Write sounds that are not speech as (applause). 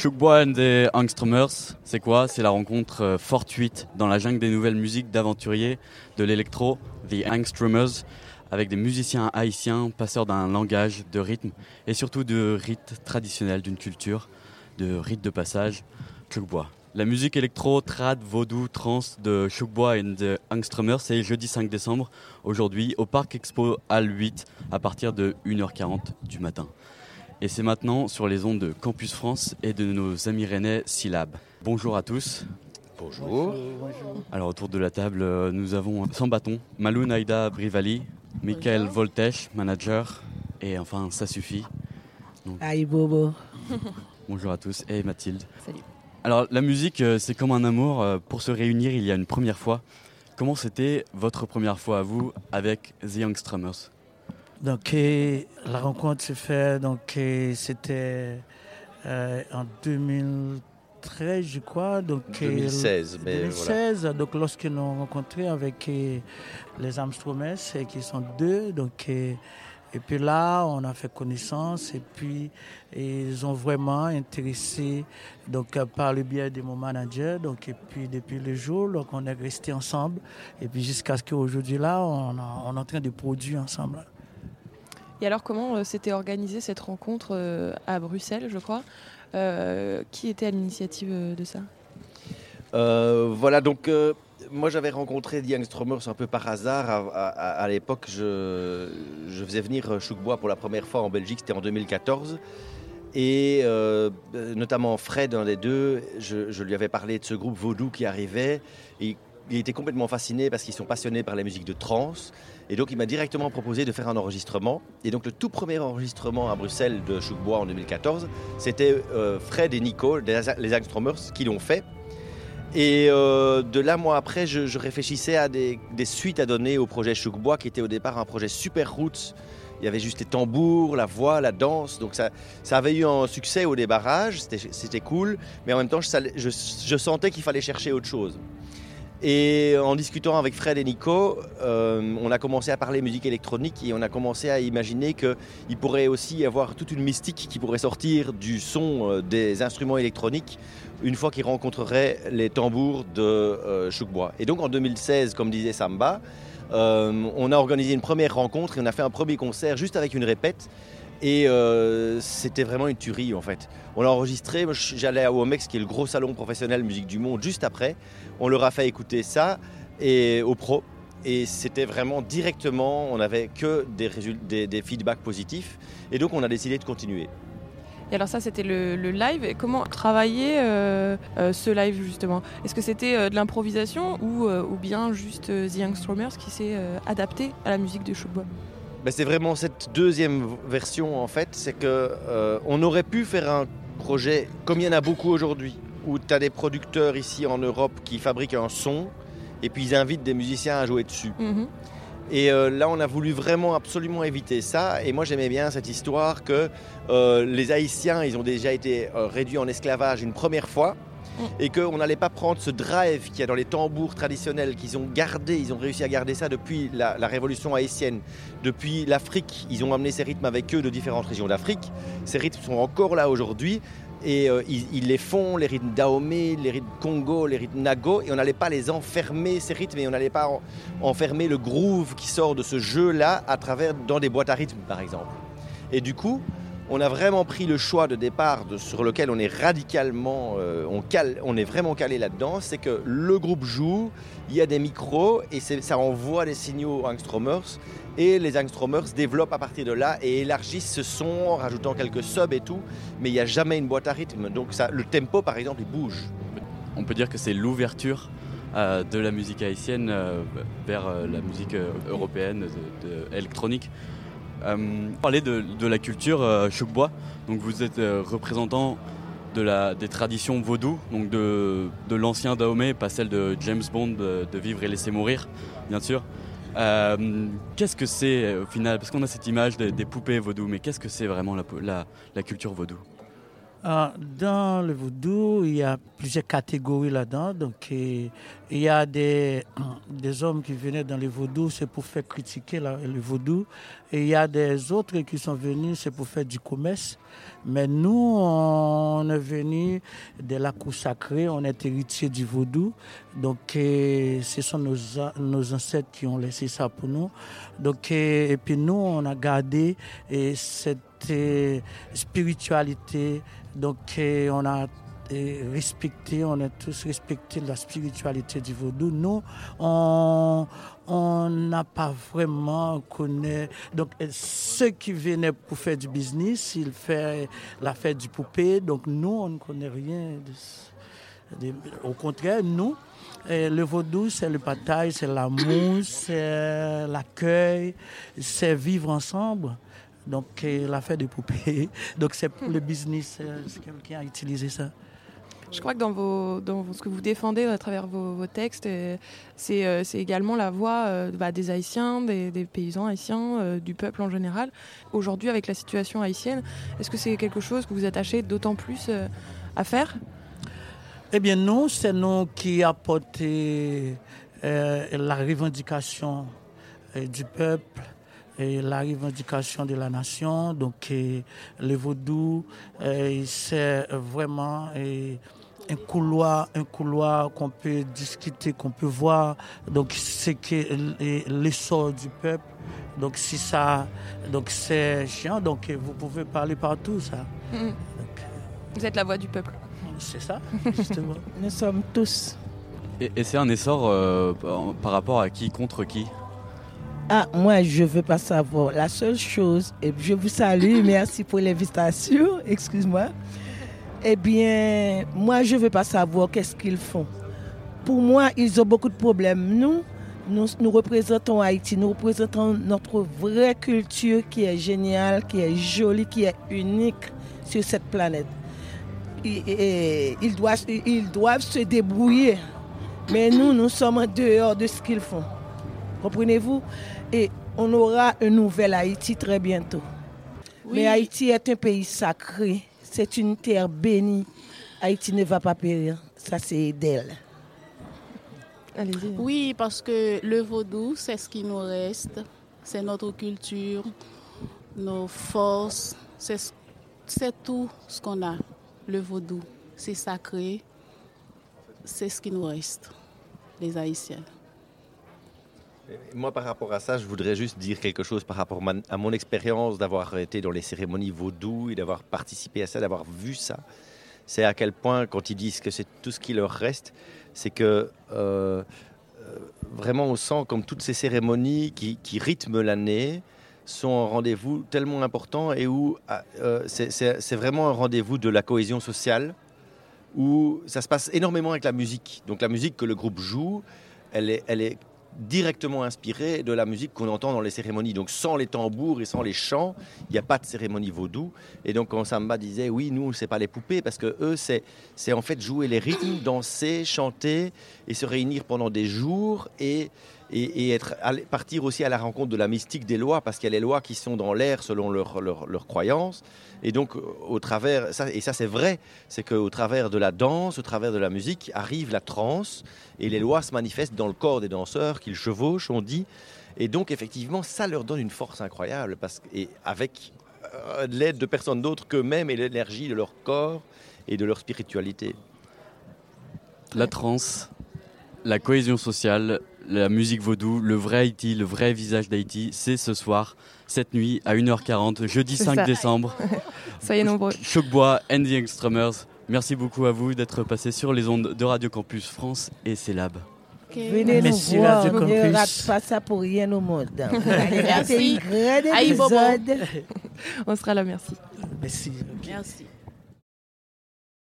Choukbois and the Angstromers, c'est quoi? C'est la rencontre euh, fortuite dans la jungle des nouvelles musiques d'aventuriers de l'électro, The Angstromers, avec des musiciens haïtiens, passeurs d'un langage, de rythme et surtout de rites traditionnels d'une culture, de rites de passage, Choukbois. La musique électro, trad, vaudou, trans de Choukbois and the Angstromers, c'est jeudi 5 décembre, aujourd'hui, au Parc Expo Hall 8, à partir de 1h40 du matin. Et c'est maintenant sur les ondes de Campus France et de nos amis rennais Syllab. Bonjour à tous. Bonjour. Alors autour de la table, euh, nous avons sans bâton Malou Naïda Brivali, Michael Voltesh, manager, et enfin ça suffit. Aïe Bobo. (laughs) Bonjour à tous et Mathilde. Salut. Alors la musique, euh, c'est comme un amour. euh, Pour se réunir, il y a une première fois. Comment c'était votre première fois à vous avec The Youngstrumers Donc la rencontre s'est faite, donc c'était euh, en 2013 je crois. Donc, euh, 2016, mais 2016, donc lorsque nous avons rencontré avec les Armstromers, euh, qui sont deux, donc et puis là, on a fait connaissance et puis ils ont vraiment intéressé donc par le biais de mon manager. Donc et puis depuis le jour, donc on est resté ensemble et puis jusqu'à ce qu'aujourd'hui là, on, a- on est en train de produire ensemble. Et alors, comment euh, s'était organisée cette rencontre euh, à Bruxelles, je crois Euh, Qui était à l'initiative de ça? Voilà, donc moi j'avais rencontré The Youngstromers un peu par hasard. À, l'époque, je, faisais venir Choukbois pour la première fois en Belgique, c'était en 2014. Et notamment Fred, un des deux, je, lui avais parlé de ce groupe vaudou qui arrivait. Il était complètement fasciné parce qu'ils sont passionnés par la musique de trance. Et donc il m'a directement proposé de faire un enregistrement. Et donc le tout premier enregistrement à Bruxelles de Choukbois en 2014, c'était euh, Fred et Nico, les, Youngstromers, qui l'ont fait. Et euh, de là, moi, après, je, réfléchissais à des, suites à donner au projet Choukbois, qui était au départ un projet super roots. Il y avait juste les tambours, la voix, la danse. Donc ça, ça avait eu un succès au débarrage, c'était cool. Mais en même temps, je- je sentais qu'il fallait chercher autre chose. Et en discutant avec Fred et Nico, euh, on a commencé à parler musique électronique et on a commencé à imaginer qu'il pourrait aussi y avoir toute une mystique qui pourrait sortir du son euh, des instruments électroniques une fois qu'ils rencontreraient les tambours de euh, Choukbois. Et donc en 2016, comme disait Samba, euh, on a organisé une première rencontre et on a fait un premier concert juste avec une répète. Et euh, c'était vraiment une tuerie en fait. On l'a enregistré, j'allais à OMX qui est le gros salon professionnel musique du monde juste après. On leur a fait écouter ça et au pro. Et c'était vraiment directement, on n'avait que des, des, feedbacks positifs. Et donc on a décidé de continuer. Et alors ça, c'était le, live. Comment travailler euh, euh, ce live, justement? Est-ce que c'était de l'improvisation ou, ou bien juste The Youngstromers qui s'est adapté à la musique de Choukbois Ben, c'est vraiment cette deuxième version en fait, c'est que euh, on aurait pu faire un projet comme il y en a beaucoup aujourd'hui, où tu as des producteurs ici en Europe qui fabriquent un son et puis ils invitent des musiciens à jouer dessus. Mhm. Et euh, là, on a voulu vraiment absolument éviter ça. Et moi, j'aimais bien cette histoire que euh, les Haïtiens, ils ont déjà été euh, réduits en esclavage une première fois. Et qu'on n'allait pas prendre ce drive qu'il y a dans les tambours traditionnels qu'ils ont gardé, ils ont réussi à garder ça depuis la, révolution haïtienne, depuis l'Afrique. Ils ont amené ces rythmes avec eux de différentes régions d'Afrique. Ces rythmes sont encore là aujourd'hui. Et euh, ils, les font, les rythmes Dahomey, les rythmes Congo, les rythmes Nago, et on n'allait pas les enfermer, ces rythmes, et on n'allait pas en- enfermer le groove qui sort de ce jeu-là à travers dans des boîtes à rythme, par exemple. Et du coup, on a vraiment pris le choix de départ sur lequel on est radicalement, euh, on, est vraiment calé là-dedans, c'est que le groupe joue, il y a des micros et ça envoie des signaux aux Angstromers et les Angstromers développent à partir de là et élargissent ce son en rajoutant quelques subs et tout, mais il n'y a jamais une boîte à rythme, donc le tempo par exemple il bouge. On peut dire que c'est l'ouverture euh, de la musique haïtienne euh, vers la musique européenne électronique. Euh, parler de, la culture euh, Choukbois, donc vous êtes euh, représentant de la, des traditions vaudou, donc de, de l'ancien Dahomey, pas celle de James Bond de, Vivre et laisser mourir, bien sûr. Euh, qu'est-ce que c'est au final? Parce qu'on a cette image des, des poupées vaudou, mais qu'est-ce que c'est vraiment la, la- la culture vaudou? Euh, dans le vaudou, il y a plusieurs catégories là-dedans. Donc, il y a des, des hommes qui venaient dans le vaudou, c'est pour faire critiquer le vaudou. Et il y a des autres qui sont venus, c'est pour faire du commerce. Mais nous, on est venus de la cour sacrée, on est héritiers du vaudou. Donc, ce sont nos, nos ancêtres qui ont laissé ça pour nous. Donc, et, puis nous, on a gardé cette spiritualité donc on a respecté, on a tous respecté la spiritualité du vaudou. Nous, on n'a pas vraiment connu. Donc ceux qui venaient pour faire du business, ils font la fête du poupée. Donc nous, on ne connaît rien au contraire, nous, le vaudou, c'est le bataille, c'est l'amour, c'est l'accueil, c'est vivre ensemble. Donc, la fête des poupées. (laughs) Donc, c'est pour le business, euh, c'est quelqu'un a utilisé ça. Je crois que dans, vos, dans ce que vous défendez à travers vos, textes, euh, euh, c'est également la voix bah, des Haïtiens, des, paysans haïtiens, du peuple en général. Aujourd'hui, avec la situation haïtienne, est-ce que c'est quelque chose que vous attachez d'autant plus à faire? Eh bien non, c'est nous qui apportons la revendication du peuple et la revendication de la nation. Donc le vaudou, c'est vraiment un couloir, un couloir qu'on peut discuter, qu'on peut voir. Donc c'est que l'essor du peuple. Donc si ça, donc c'est chiant. Donc vous pouvez parler partout ça. Mm-hmm. vous êtes la voix du peuple. C'est ça, (laughs) justement. Nous sommes tous. Et, c'est un essor euh, par rapport à qui, contre qui? Ah, moi, je ne veux pas savoir. La seule chose, et je vous salue, merci pour l'invitation, (laughs) excuse-moi. Eh bien, moi, je ne veux pas savoir qu'est-ce qu'ils font. Pour moi, ils ont beaucoup de problèmes. Nous, nous, représentons Haïti, nous représentons notre vraie culture qui est géniale, qui est jolie, qui est unique sur cette planète. ils, doivent, ils doivent se débrouiller. Mais nous, nous sommes en dehors de ce qu'ils font. Comprenez-vous? Et on aura un nouvel Haïti très bientôt. Mais Haïti est un pays sacré, c'est une terre bénie. Haïti ne va pas périr, ça c'est d'elle. Oui, parce que le vaudou, c'est ce qui nous reste, c'est notre culture, nos forces, c'est tout ce qu'on a. Le vaudou, c'est sacré, c'est ce qui nous reste, les Haïtiens. Moi, par rapport à ça, je voudrais juste dire quelque chose par rapport à mon expérience d'avoir été dans les cérémonies vaudou et d'avoir participé à ça, d'avoir vu ça. C'est à quel point, quand ils disent que c'est tout ce qui leur reste, c'est que euh, euh, vraiment on sent comme toutes ces cérémonies qui, rythment l'année sont un rendez-vous tellement important et où ah, euh, c'est vraiment un rendez-vous de la cohésion sociale où ça se passe énormément avec la musique. Donc la musique que le groupe joue, elle est, elle est directement inspiré de la musique qu'on entend dans les cérémonies. Donc sans les tambours et sans les chants, il n'y a pas de cérémonie vaudou. Et donc quand Samba disait oui, nous c'est pas les poupées parce que eux c'est c'est en fait jouer les rythmes, danser, chanter et se réunir pendant des jours et et, être, partir aussi à la rencontre de la mystique des lois, parce qu'il y a les lois qui sont dans l'air selon leurs leur, croyances. Et donc, euh, au travers, ça, et ça c'est vrai, c'est qu'au travers de la danse, au travers de la musique, arrive la transe, et les lois se manifestent dans le corps des danseurs qu'ils chevauchent, on dit. Et donc, effectivement, ça leur donne une force incroyable, parce, et avec euh, l'aide de personne d'autre qu'eux-mêmes et l'énergie de leur corps et de leur spiritualité. La transe, la cohésion sociale, la musique vaudou, le vrai Haïti, le vrai visage d'Haïti, c'est ce soir, cette nuit à 1h40, jeudi 5 décembre. (laughs) Soyez nombreux. Chocbois and the Extremers. Merci beaucoup à vous d'être passés sur les ondes de Radio Campus France et Célab. Okay. Venez nous voir, ne rate pas ça pour rien au monde. (laughs) merci. Un grand épisode. (laughs) On sera là, merci. Merci. Merci.